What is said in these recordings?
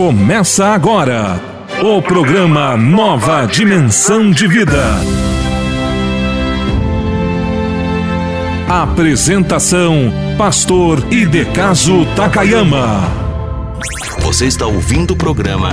Começa agora o programa Nova Dimensão de Vida. Apresentação: Pastor Idecaso Takayama. Você está ouvindo o programa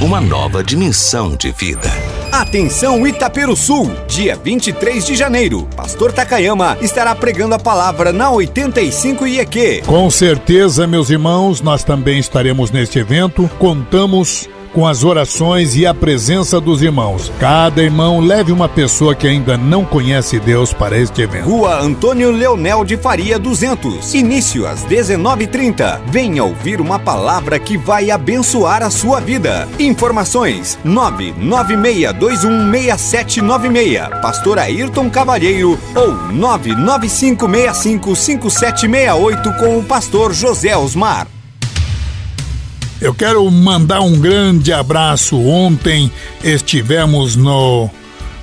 Uma Nova Dimensão de Vida. Atenção Itaperuçu, dia 23 de janeiro. Pastor Takayama estará pregando a palavra na 85 IEQ. Com certeza, meus irmãos, nós também estaremos neste evento. Contamos com as orações e a presença dos irmãos. Cada irmão leve uma pessoa que ainda não conhece Deus para este evento. Rua Antônio Leonel de Faria 200. Início às 19h30. Venha ouvir uma palavra que vai abençoar a sua vida. Informações: 996216796. Pastor Ayrton Cavalheiro ou 995655768 com o pastor José Osmar. Eu quero mandar um grande abraço. Ontem estivemos no,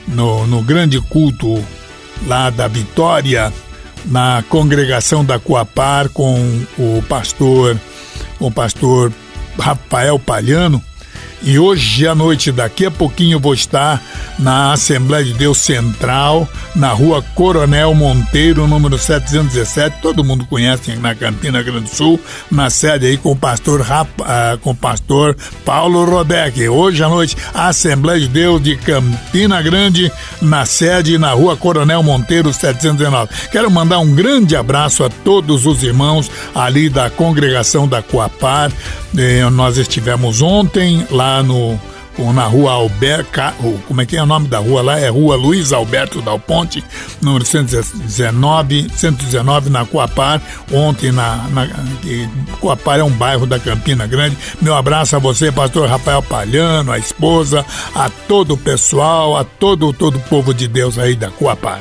no, no grande culto lá da Vitória, na congregação da Coapar, com o pastor, o pastor Rafael Palhano. E hoje à noite, daqui a pouquinho, vou estar na Assembleia de Deus Central, na rua Coronel Monteiro, número 717. Todo mundo conhece na Campina Grande do Sul, na sede aí com o pastor, uh, com o pastor Paulo Rodeck. Hoje à noite, Assembleia de Deus de Campina Grande, na sede na rua Coronel Monteiro 719. Quero mandar um grande abraço a todos os irmãos ali da congregação da Coapar. Eh, nós estivemos ontem lá no na rua Alberto, como é que é o nome da rua lá? É rua Luiz Alberto Dal Ponte, número 119, 119 na Coapar, ontem na, na Coapar é um bairro da Campina Grande. Meu abraço a você, pastor Rafael Palhano, a esposa, a todo o pessoal, a todo, todo o povo de Deus aí da Coapar.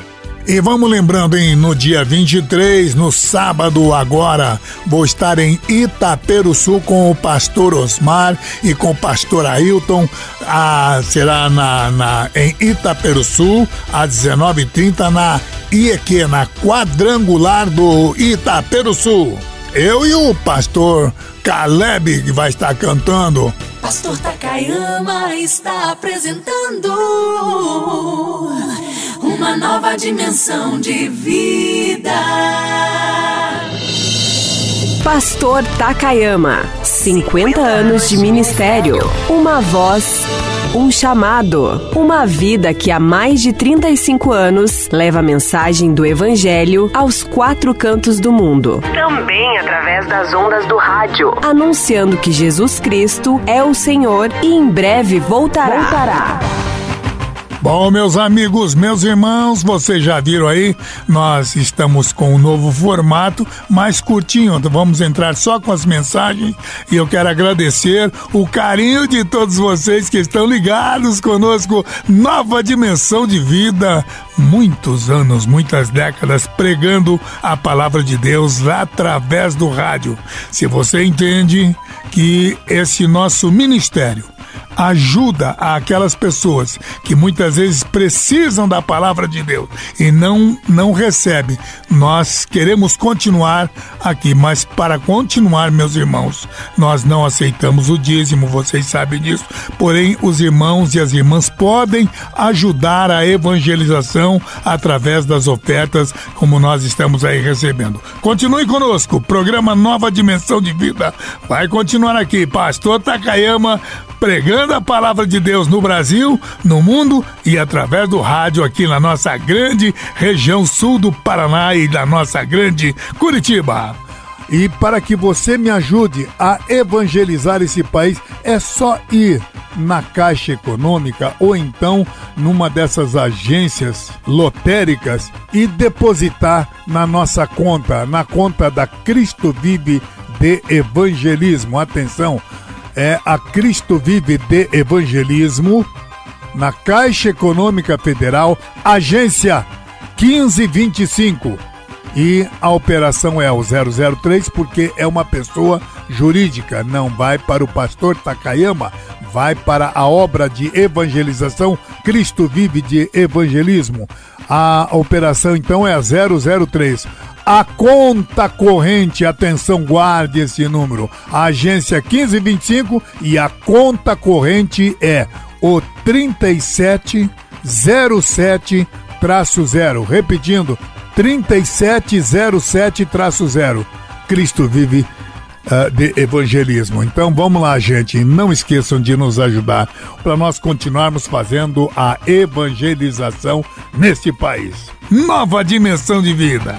E vamos lembrando, hein, no dia 23, no sábado agora, vou estar em Itaperuçu com o pastor Osmar e com o pastor Ailton. Ah, será na, na, em Itaperuçu, às 19h30, na IEQ, na quadrangular do Itaperuçu. Eu e o pastor Caleb, que vai estar cantando. Pastor Takayama está apresentando uma nova dimensão de vida. Pastor Takayama, 50 anos de ministério, uma voz, um chamado, uma vida que há mais de 35 anos leva a mensagem do Evangelho aos quatro cantos do mundo. Também através das ondas do rádio, anunciando que Jesus Cristo é o Senhor e em breve voltará. voltará. Bom, meus amigos, meus irmãos, vocês já viram aí, nós estamos com um novo formato, mais curtinho. Vamos entrar só com as mensagens e eu quero agradecer o carinho de todos vocês que estão ligados conosco. Nova dimensão de vida, muitos anos, muitas décadas pregando a palavra de Deus através do rádio. Se você entende que esse nosso ministério ajuda aquelas pessoas que muitas vezes precisam da palavra de Deus e não não recebem. Nós queremos continuar aqui, mas para continuar, meus irmãos, nós não aceitamos o dízimo, vocês sabem disso. Porém, os irmãos e as irmãs podem ajudar a evangelização através das ofertas, como nós estamos aí recebendo. Continue conosco, programa Nova Dimensão de Vida vai continuar aqui. Pastor Takayama pregando a palavra de Deus no Brasil, no mundo e através do rádio aqui na nossa grande região sul do Paraná e da nossa grande Curitiba. E para que você me ajude a evangelizar esse país, é só ir na Caixa Econômica ou então numa dessas agências lotéricas e depositar na nossa conta, na conta da Cristo Vive de Evangelismo. Atenção, é a Cristo Vive de Evangelismo, na Caixa Econômica Federal, agência 1525. E a operação é o 003 porque é uma pessoa jurídica, não vai para o pastor Takayama, vai para a obra de evangelização Cristo Vive de Evangelismo. A operação então é a 003. A conta corrente, atenção, guarde esse número, a agência 1525 e a conta corrente é o 3707-0. Repetindo, 3707-0. Cristo vive uh, de evangelismo. Então vamos lá, gente. Não esqueçam de nos ajudar para nós continuarmos fazendo a evangelização neste país. Nova dimensão de vida.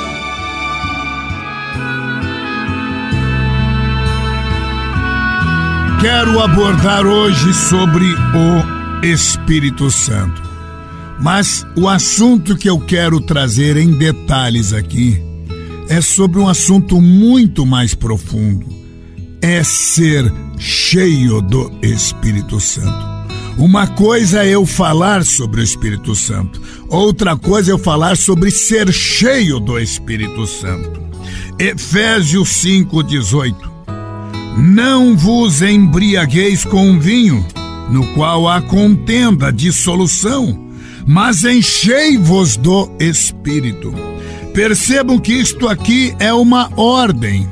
Quero abordar hoje sobre o Espírito Santo. Mas o assunto que eu quero trazer em detalhes aqui é sobre um assunto muito mais profundo. É ser cheio do Espírito Santo. Uma coisa é eu falar sobre o Espírito Santo, outra coisa é eu falar sobre ser cheio do Espírito Santo. Efésios 5:18. Não vos embriagueis com vinho, no qual há contenda, dissolução, mas enchei-vos do Espírito Percebam que isto aqui é uma ordem.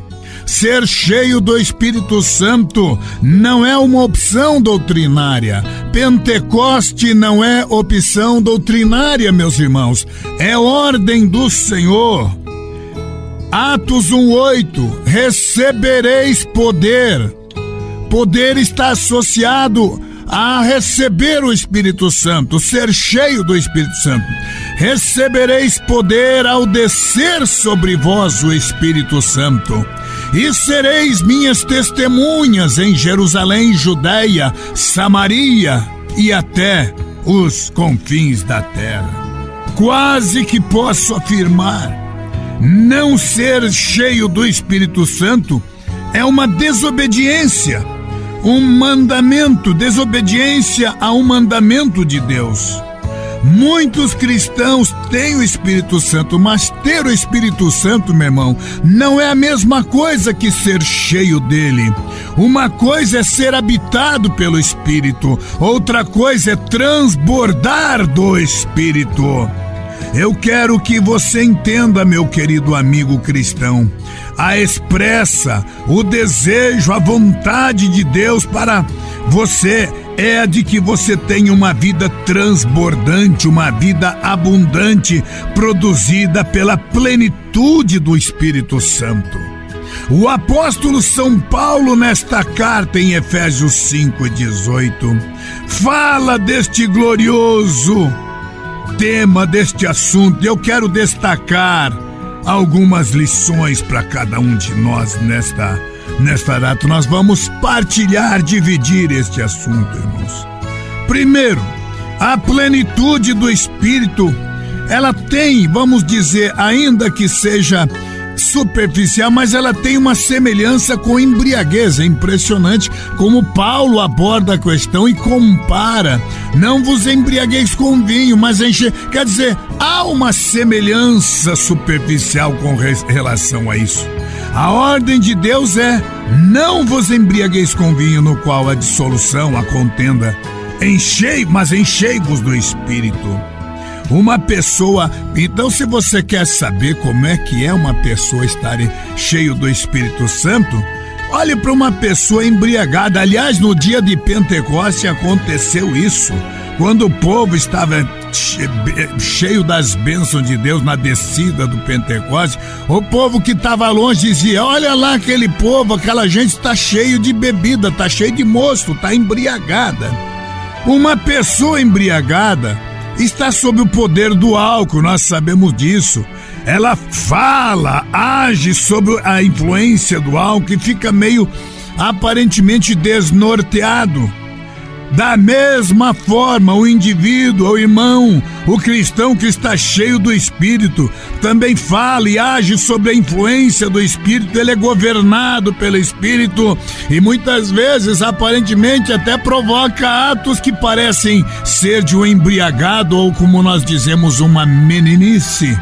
Ser cheio do Espírito Santo não é uma opção doutrinária. Pentecoste não é opção doutrinária, meus irmãos. É ordem do Senhor. Atos 1:8 Recebereis poder. Poder está associado a receber o Espírito Santo, ser cheio do Espírito Santo. Recebereis poder ao descer sobre vós o Espírito Santo, e sereis minhas testemunhas em Jerusalém, Judéia, Samaria e até os confins da terra. Quase que posso afirmar, não ser cheio do Espírito Santo é uma desobediência um mandamento, desobediência a um mandamento de Deus. Muitos cristãos têm o Espírito Santo, mas ter o Espírito Santo, meu irmão, não é a mesma coisa que ser cheio dele. Uma coisa é ser habitado pelo Espírito, outra coisa é transbordar do Espírito. Eu quero que você entenda, meu querido amigo cristão, a expressa, o desejo, a vontade de Deus para você é a de que você tenha uma vida transbordante, uma vida abundante, produzida pela plenitude do Espírito Santo. O apóstolo São Paulo, nesta carta em Efésios 5,18, fala deste glorioso tema deste assunto, eu quero destacar algumas lições para cada um de nós nesta nesta data. Nós vamos partilhar, dividir este assunto, irmãos. Primeiro, a plenitude do espírito, ela tem, vamos dizer, ainda que seja superficial, mas ela tem uma semelhança com embriaguez. É impressionante como Paulo aborda a questão e compara. Não vos embriagueis com vinho, mas enche. Quer dizer, há uma semelhança superficial com relação a isso. A ordem de Deus é: não vos embriagueis com vinho, no qual a dissolução, a contenda. Enchei, mas enchei-vos do espírito uma pessoa. Então, se você quer saber como é que é uma pessoa estar cheio do Espírito Santo, olhe para uma pessoa embriagada. Aliás, no dia de Pentecoste aconteceu isso. Quando o povo estava cheio das bênçãos de Deus na descida do Pentecoste, o povo que estava longe dizia: Olha lá aquele povo, aquela gente está cheio de bebida, está cheio de moço, está embriagada. Uma pessoa embriagada está sob o poder do álcool, nós sabemos disso. Ela fala, age sob a influência do álcool e fica meio aparentemente desnorteado. Da mesma forma, o indivíduo, o irmão, o cristão que está cheio do Espírito, também fala e age sob a influência do Espírito, ele é governado pelo Espírito e muitas vezes, aparentemente, até provoca atos que parecem ser de um embriagado ou, como nós dizemos, uma meninice.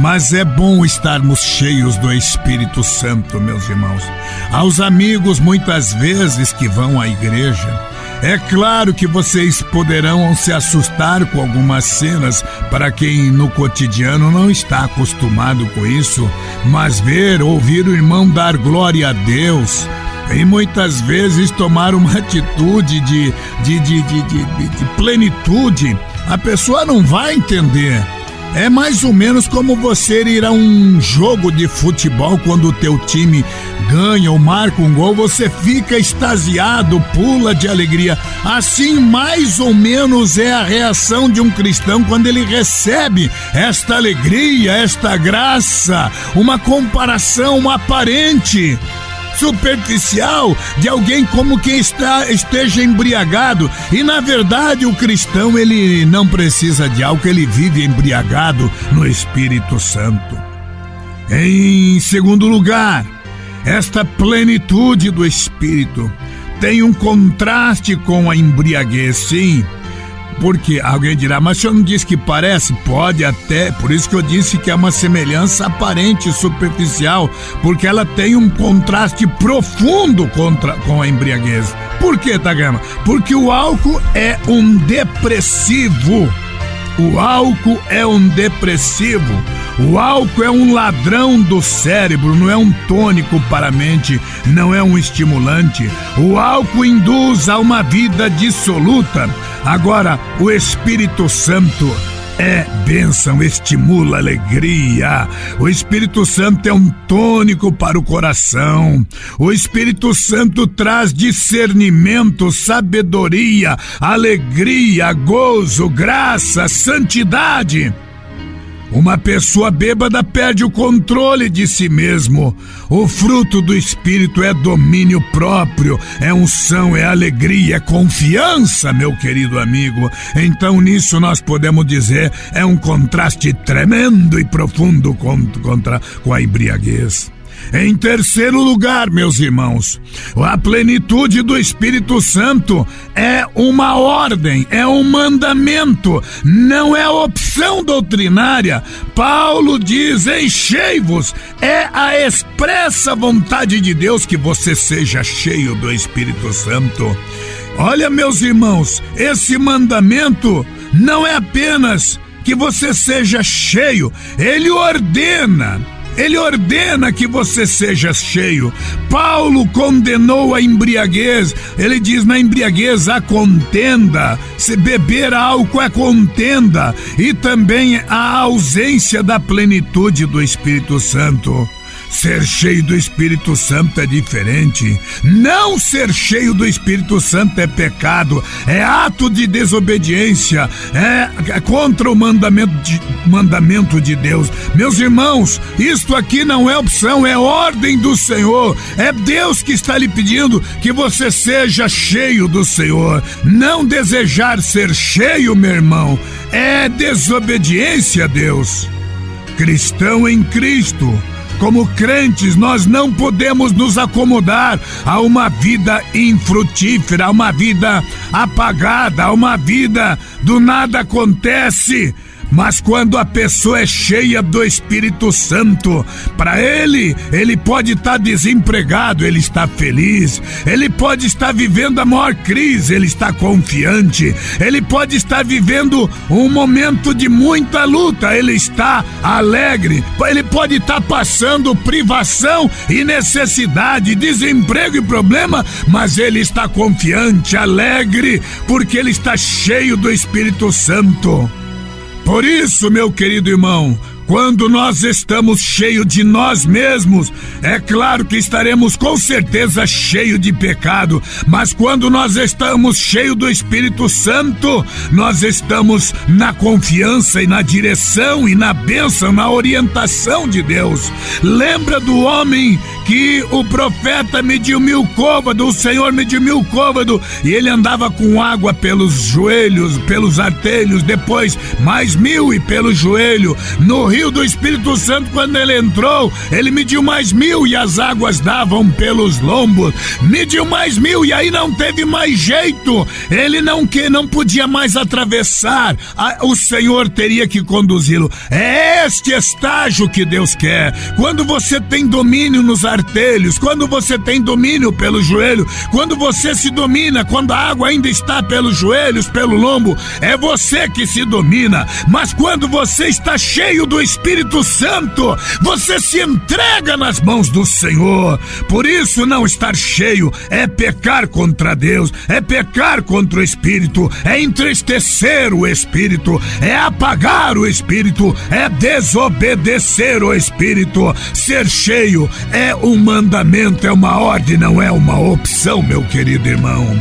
Mas é bom estarmos cheios do Espírito Santo, meus irmãos. Aos amigos, muitas vezes, que vão à igreja, é claro que vocês poderão se assustar com algumas cenas para quem no cotidiano não está acostumado com isso, mas ver, ouvir o irmão dar glória a Deus, e muitas vezes tomar uma atitude de, de, de, de, de, de plenitude, a pessoa não vai entender. É mais ou menos como você ir a um jogo de futebol quando o teu time ganha ou marca um gol, você fica extasiado, pula de alegria. Assim, mais ou menos é a reação de um cristão quando ele recebe esta alegria, esta graça, uma comparação aparente superficial de alguém como quem está esteja embriagado. E na verdade o cristão ele não precisa de álcool, ele vive embriagado no Espírito Santo. Em segundo lugar, esta plenitude do Espírito tem um contraste com a embriaguez, sim. Porque alguém dirá, mas o senhor não disse que parece? Pode até, por isso que eu disse que é uma semelhança aparente, superficial, porque ela tem um contraste profundo contra, com a embriaguez. Por que, Tagama? Porque o álcool é um depressivo. O álcool é um depressivo. O álcool é um ladrão do cérebro, não é um tônico para a mente, não é um estimulante. O álcool induz a uma vida dissoluta. Agora, o Espírito Santo é bênção, estimula alegria. O Espírito Santo é um tônico para o coração. O Espírito Santo traz discernimento, sabedoria, alegria, gozo, graça, santidade. Uma pessoa bêbada perde o controle de si mesmo. O fruto do espírito é domínio próprio, é unção, é alegria, é confiança, meu querido amigo. Então nisso nós podemos dizer é um contraste tremendo e profundo contra com a embriaguez. Em terceiro lugar, meus irmãos, a plenitude do Espírito Santo é uma ordem, é um mandamento, não é opção doutrinária. Paulo diz: enchei-vos, é a expressa vontade de Deus que você seja cheio do Espírito Santo. Olha, meus irmãos, esse mandamento não é apenas que você seja cheio, ele ordena ele ordena que você seja cheio. Paulo condenou a embriaguez. Ele diz: na embriaguez há contenda. Se beber álcool é contenda. E também a ausência da plenitude do Espírito Santo. Ser cheio do Espírito Santo é diferente. Não ser cheio do Espírito Santo é pecado, é ato de desobediência, é contra o mandamento de, mandamento de Deus. Meus irmãos, isto aqui não é opção, é ordem do Senhor. É Deus que está lhe pedindo que você seja cheio do Senhor. Não desejar ser cheio, meu irmão, é desobediência a Deus. Cristão em Cristo como crentes, nós não podemos nos acomodar a uma vida infrutífera, a uma vida apagada, a uma vida do nada acontece. Mas quando a pessoa é cheia do Espírito Santo, para ele, ele pode estar tá desempregado, ele está feliz. Ele pode estar vivendo a maior crise, ele está confiante. Ele pode estar vivendo um momento de muita luta, ele está alegre. Ele pode estar passando privação e necessidade, desemprego e problema, mas ele está confiante, alegre, porque ele está cheio do Espírito Santo. Por isso, meu querido irmão, Quando nós estamos cheios de nós mesmos, é claro que estaremos com certeza cheios de pecado, mas quando nós estamos cheios do Espírito Santo, nós estamos na confiança e na direção e na bênção, na orientação de Deus. Lembra do homem que o profeta mediu mil côvados, o Senhor mediu mil côvados, e ele andava com água pelos joelhos, pelos artelhos, depois mais mil e pelo joelho. No rio do Espírito Santo, quando ele entrou, ele mediu mais mil e as águas davam pelos lombos. Mediu mais mil e aí não teve mais jeito. Ele não que não podia mais atravessar. O Senhor teria que conduzi-lo. É este estágio que Deus quer. Quando você tem domínio nos artelhos, quando você tem domínio pelo joelho, quando você se domina, quando a água ainda está pelos joelhos, pelo lombo, é você que se domina. Mas quando você está cheio do Espírito Santo, você se entrega nas mãos do Senhor. Por isso, não estar cheio é pecar contra Deus, é pecar contra o Espírito, é entristecer o Espírito, é apagar o Espírito, é desobedecer o Espírito. Ser cheio é um mandamento, é uma ordem, não é uma opção, meu querido irmão.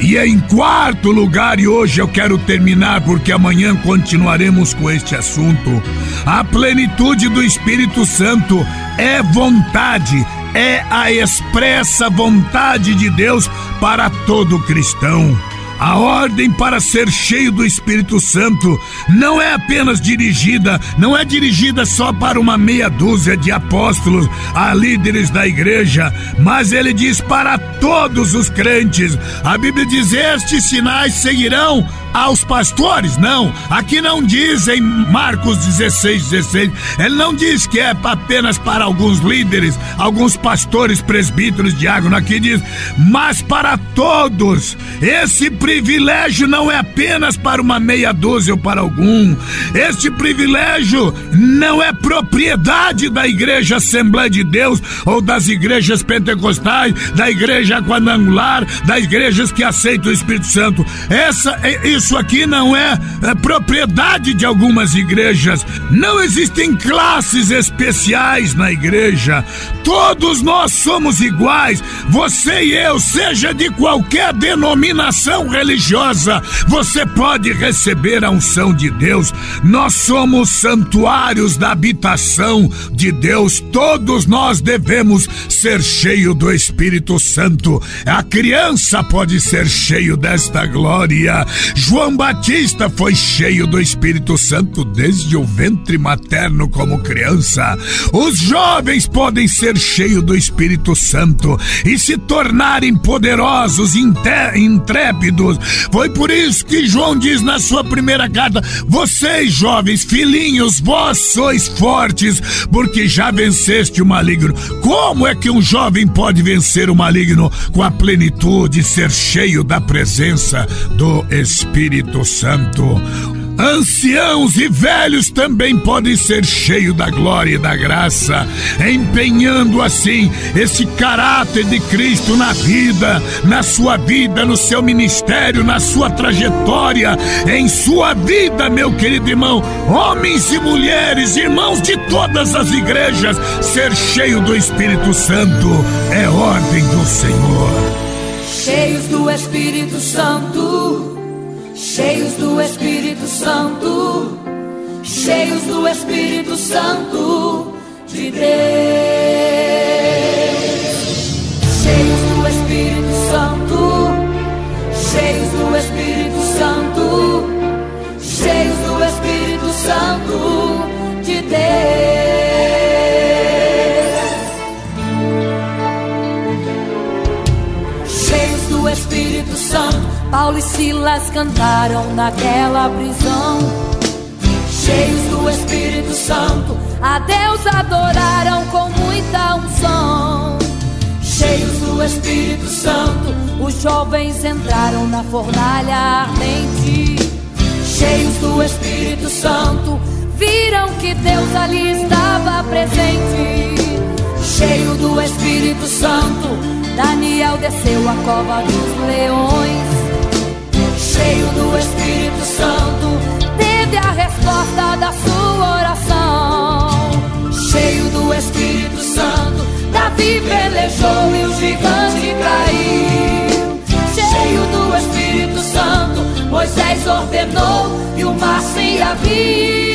E em quarto lugar, e hoje eu quero terminar porque amanhã continuaremos com este assunto. A plenitude do Espírito Santo é vontade, é a expressa vontade de Deus para todo cristão. A ordem para ser cheio do Espírito Santo não é apenas dirigida, não é dirigida só para uma meia dúzia de apóstolos, a líderes da igreja, mas ele diz para todos os crentes. A Bíblia diz: estes sinais seguirão aos pastores, não. Aqui não diz em Marcos 16, 16. Ele não diz que é apenas para alguns líderes, alguns pastores, presbíteros, diáconos. Aqui diz, mas para todos. Esse privilégio não é apenas para uma meia dúzia ou para algum. Este privilégio não é propriedade da Igreja Assembleia de Deus ou das igrejas pentecostais, da igreja quadrangular, das igrejas que aceitam o Espírito Santo. Essa, é, isso isso aqui não é, é propriedade de algumas igrejas. Não existem classes especiais na igreja. Todos nós somos iguais. Você e eu, seja de qualquer denominação religiosa, você pode receber a unção de Deus. Nós somos santuários da habitação de Deus. Todos nós devemos ser cheios do Espírito Santo. A criança pode ser cheio desta glória. João Batista foi cheio do Espírito Santo desde o ventre materno como criança. Os jovens podem ser cheios do Espírito Santo e se tornarem poderosos, intrépidos. Foi por isso que João diz na sua primeira carta: Vocês, jovens, filhinhos, vós sois fortes, porque já venceste o maligno. Como é que um jovem pode vencer o maligno com a plenitude, ser cheio da presença do Espírito? Espírito Santo. Anciãos e velhos também podem ser cheios da glória e da graça, empenhando assim esse caráter de Cristo na vida, na sua vida, no seu ministério, na sua trajetória, em sua vida, meu querido irmão. Homens e mulheres, irmãos de todas as igrejas, ser cheio do Espírito Santo é ordem do Senhor. Cheios do Espírito Santo cheios do Espírito Santo, cheios do Espírito Santo. De Deus, Cantaram naquela prisão. Cheios do Espírito Santo, a Deus adoraram com muita unção. Cheios do Espírito Santo, os jovens entraram na fornalha ardente. Cheios do Espírito Santo, viram que Deus ali estava presente. Cheio do Espírito Santo, Daniel desceu a cova dos leões cheio do Espírito Santo, teve a resposta da sua oração. Cheio do Espírito Santo, Davi pelejou e o gigante caiu. Cheio do Espírito Santo, Moisés ordenou e o mar se abriu.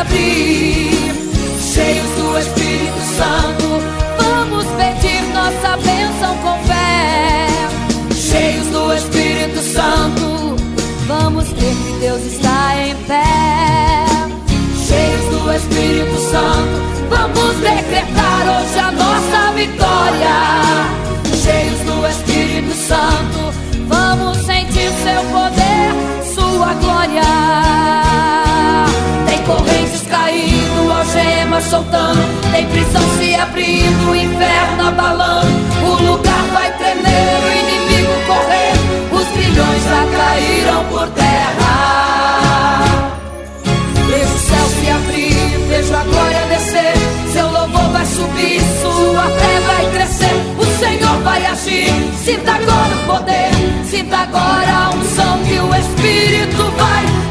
Abrir. Cheios do Espírito Santo, vamos pedir nossa bênção com fé. Cheios do Espírito Santo, vamos crer que Deus está em pé. Cheios do Espírito Santo, vamos decretar hoje a nossa vitória. Cheios do Espírito Santo, soltando, tem prisão se abrindo, inferno abalando, o lugar vai tremer, o inimigo correndo, os grilhões já caíram por terra. Vejo o céu se abrir, vejo a glória descer, seu louvor vai subir, sua fé vai crescer, o Senhor vai agir, sinta agora o poder, sinta agora a unção que o Espírito vai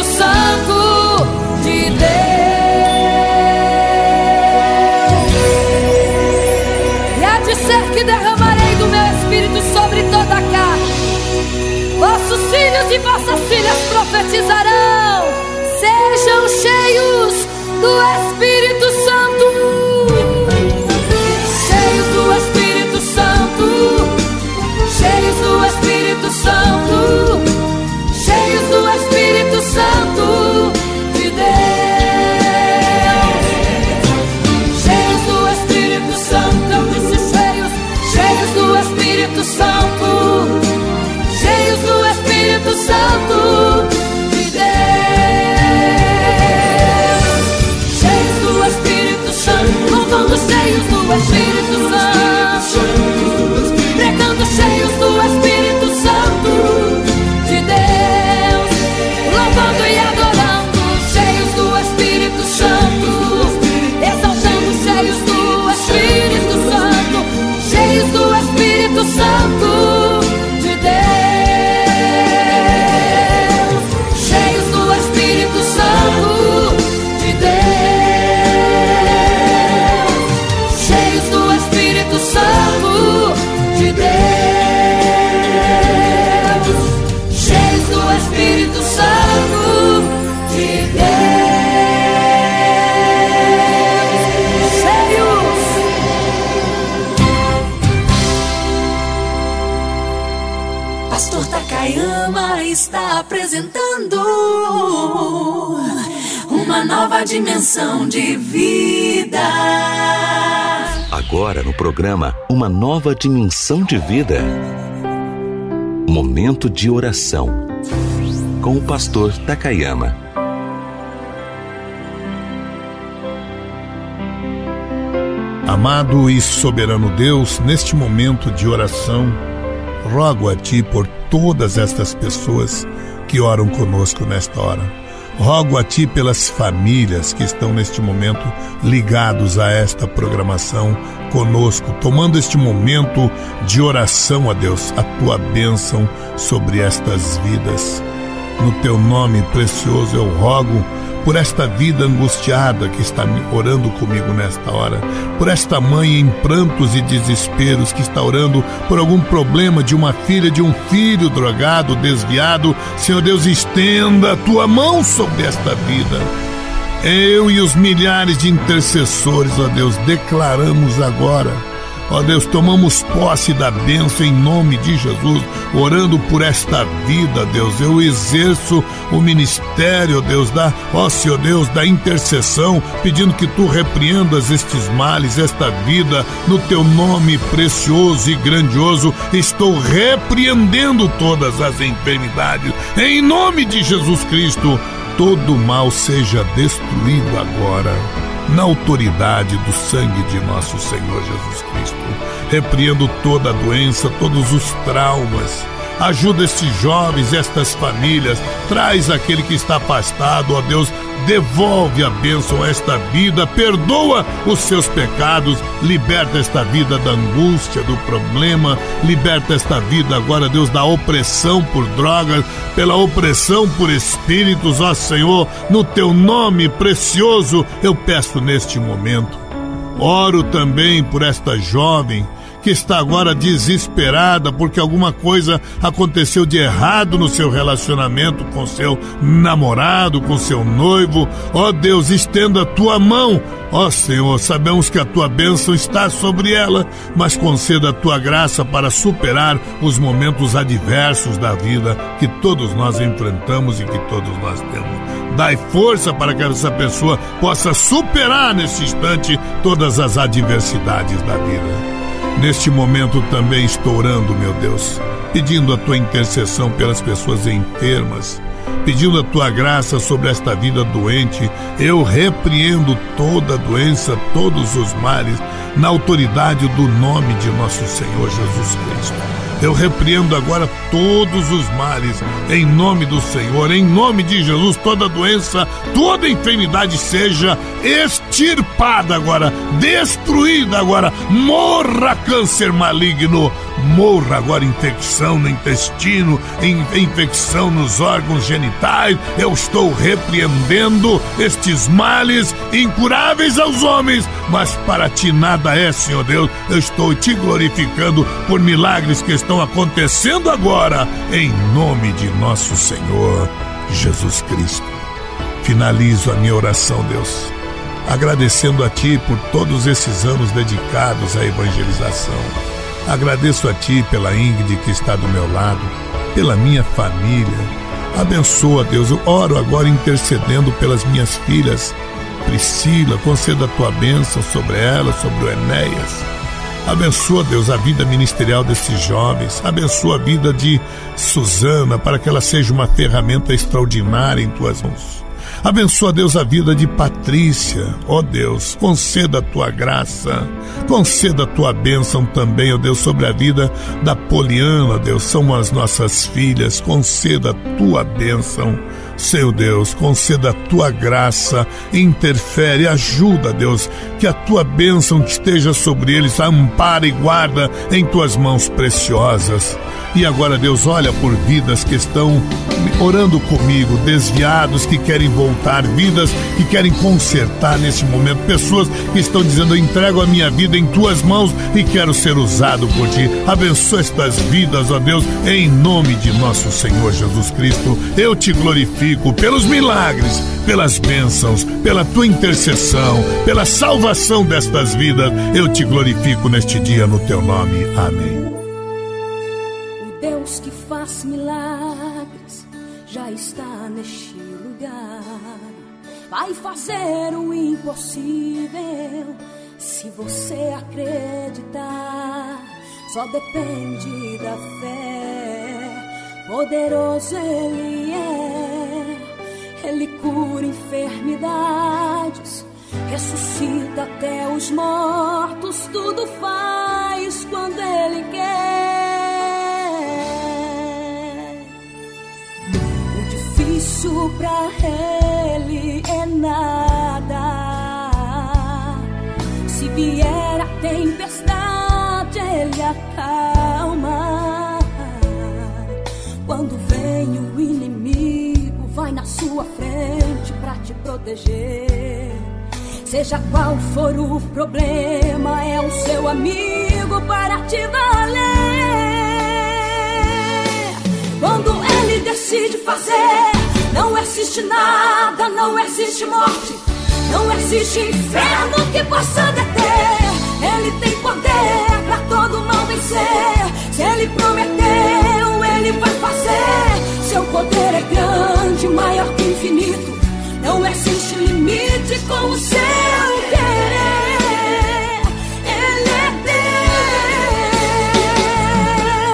e nova dimensão de vida. Agora no programa Uma Nova Dimensão de Vida. Momento de oração com o pastor Takayama. Amado e soberano Deus, neste momento de oração, rogo a Ti por todas estas pessoas que oram conosco nesta hora. Rogo a Ti pelas famílias que estão neste momento ligados a esta programação conosco, tomando este momento de oração a Deus, a Tua bênção sobre estas vidas. No Teu nome precioso eu rogo por esta vida angustiada que está orando comigo nesta hora, por esta mãe em prantos e desesperos que está orando por algum problema de uma filha, de um filho drogado, desviado. Senhor Deus, estenda a tua mão sobre esta vida. Eu e os milhares de intercessores, ó Deus, declaramos agora Ó Deus, tomamos posse da bênção em nome de Jesus, orando por esta vida, Deus. Eu exerço o ministério, Deus, da, ó Senhor Deus, da intercessão, pedindo que tu repreendas estes males, esta vida, no teu nome precioso e grandioso. Estou repreendendo todas as enfermidades, em nome de Jesus Cristo. Todo mal seja destruído agora na autoridade do sangue de nosso Senhor Jesus Cristo. Repreendo toda a doença, todos os traumas. Ajuda estes jovens, estas famílias. Traz aquele que está afastado, ó Deus, devolve a bênção a esta vida, perdoa os seus pecados, liberta esta vida da angústia, do problema, liberta esta vida agora, Deus, da opressão por drogas, pela opressão por espíritos, ó Senhor, no teu nome precioso eu peço neste momento. Oro também por esta jovem que está agora desesperada porque alguma coisa aconteceu de errado no seu relacionamento com seu namorado, com seu noivo. Ó oh Deus, estenda a tua mão. Ó oh Senhor, sabemos que a tua bênção está sobre ela, mas conceda a tua graça para superar os momentos adversos da vida que todos nós enfrentamos e que todos nós temos. Dai força para que essa pessoa possa superar nesse instante todas as adversidades da vida. Neste momento também estou orando, meu Deus, pedindo a tua intercessão pelas pessoas enfermas, pedindo a tua graça sobre esta vida doente. Eu repreendo toda doença, todos os males, na autoridade do nome de nosso Senhor Jesus Cristo. Eu repreendo agora todos os males, em nome do Senhor, em nome de Jesus, toda doença, toda enfermidade seja extirpada agora, destruída agora, morra câncer maligno, morra agora infecção no intestino, infecção nos órgãos genitais. Eu estou repreendendo estes males incuráveis aos homens, mas para ti nada é, Senhor Deus. Eu estou te glorificando por milagres que estão acontecendo agora, em nome de nosso Senhor Jesus Cristo. Finalizo a minha oração, Deus, agradecendo a Ti por todos esses anos dedicados à evangelização Agradeço a Ti pela Ingrid que está do meu lado, pela minha família. Abençoa, Deus. Eu oro agora intercedendo pelas minhas filhas. Priscila, conceda a tua bênção sobre ela, sobre o Enéas. Abençoa, Deus, a vida ministerial desses jovens. Abençoa a vida de Suzana para que ela seja uma ferramenta extraordinária em tuas mãos. Abençoa, Deus, a vida de Patrícia. Ó oh, Deus, conceda a tua graça, conceda a tua bênção também, ó oh, Deus, sobre a vida da Poliana, Deus, são as nossas filhas. Conceda a tua bênção. Seu Deus, conceda a tua graça, interfere, ajuda, Deus, que a tua bênção esteja sobre eles, ampara e guarda em tuas mãos preciosas. E agora, Deus, olha por vidas que estão orando comigo, desviados, que querem voltar, vidas que querem consertar nesse momento, pessoas que estão dizendo: Eu entrego a minha vida em tuas mãos e quero ser usado por ti. Abençoa estas vidas, ó Deus, em nome de nosso Senhor Jesus Cristo. Eu te glorifico pelos milagres, pelas bênçãos, pela tua intercessão, pela salvação destas vidas. Eu te glorifico neste dia no teu nome. Amém. Deus que faz milagres já está neste lugar. Vai fazer o impossível se você acreditar. Só depende da fé. Poderoso Ele é, Ele cura enfermidades ressuscita até os mortos, tudo faz quando Ele quer. O difícil pra Ele é nada. Se vier a tempestade, na sua frente pra te proteger. Seja qual for o problema, é o seu amigo para te valer. Quando ele decide fazer, não existe nada, não existe morte, não existe inferno que possa deter. Ele tem poder para todo mal vencer. Se ele prometeu, ele vai fazer. Seu poder é grande, maior que infinito. Não existe limite com o seu querer. Ele é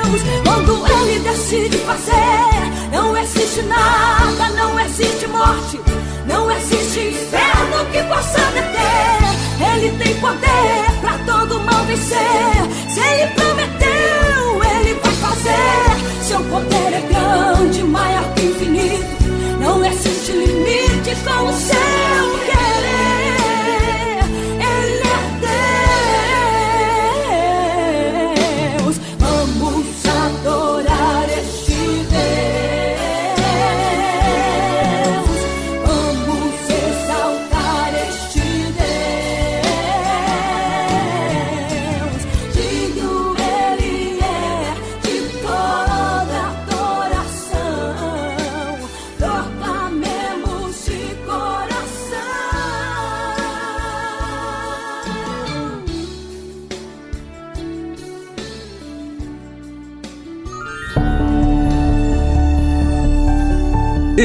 Deus. Quando Ele decide fazer, não existe nada, não existe morte, não existe inferno que possa deter. Ele tem poder pra todo mal vencer. Se Ele prometeu, Ele vai fazer. Seu poder é grande, maior que infinito. Não existe limite com o seu querer.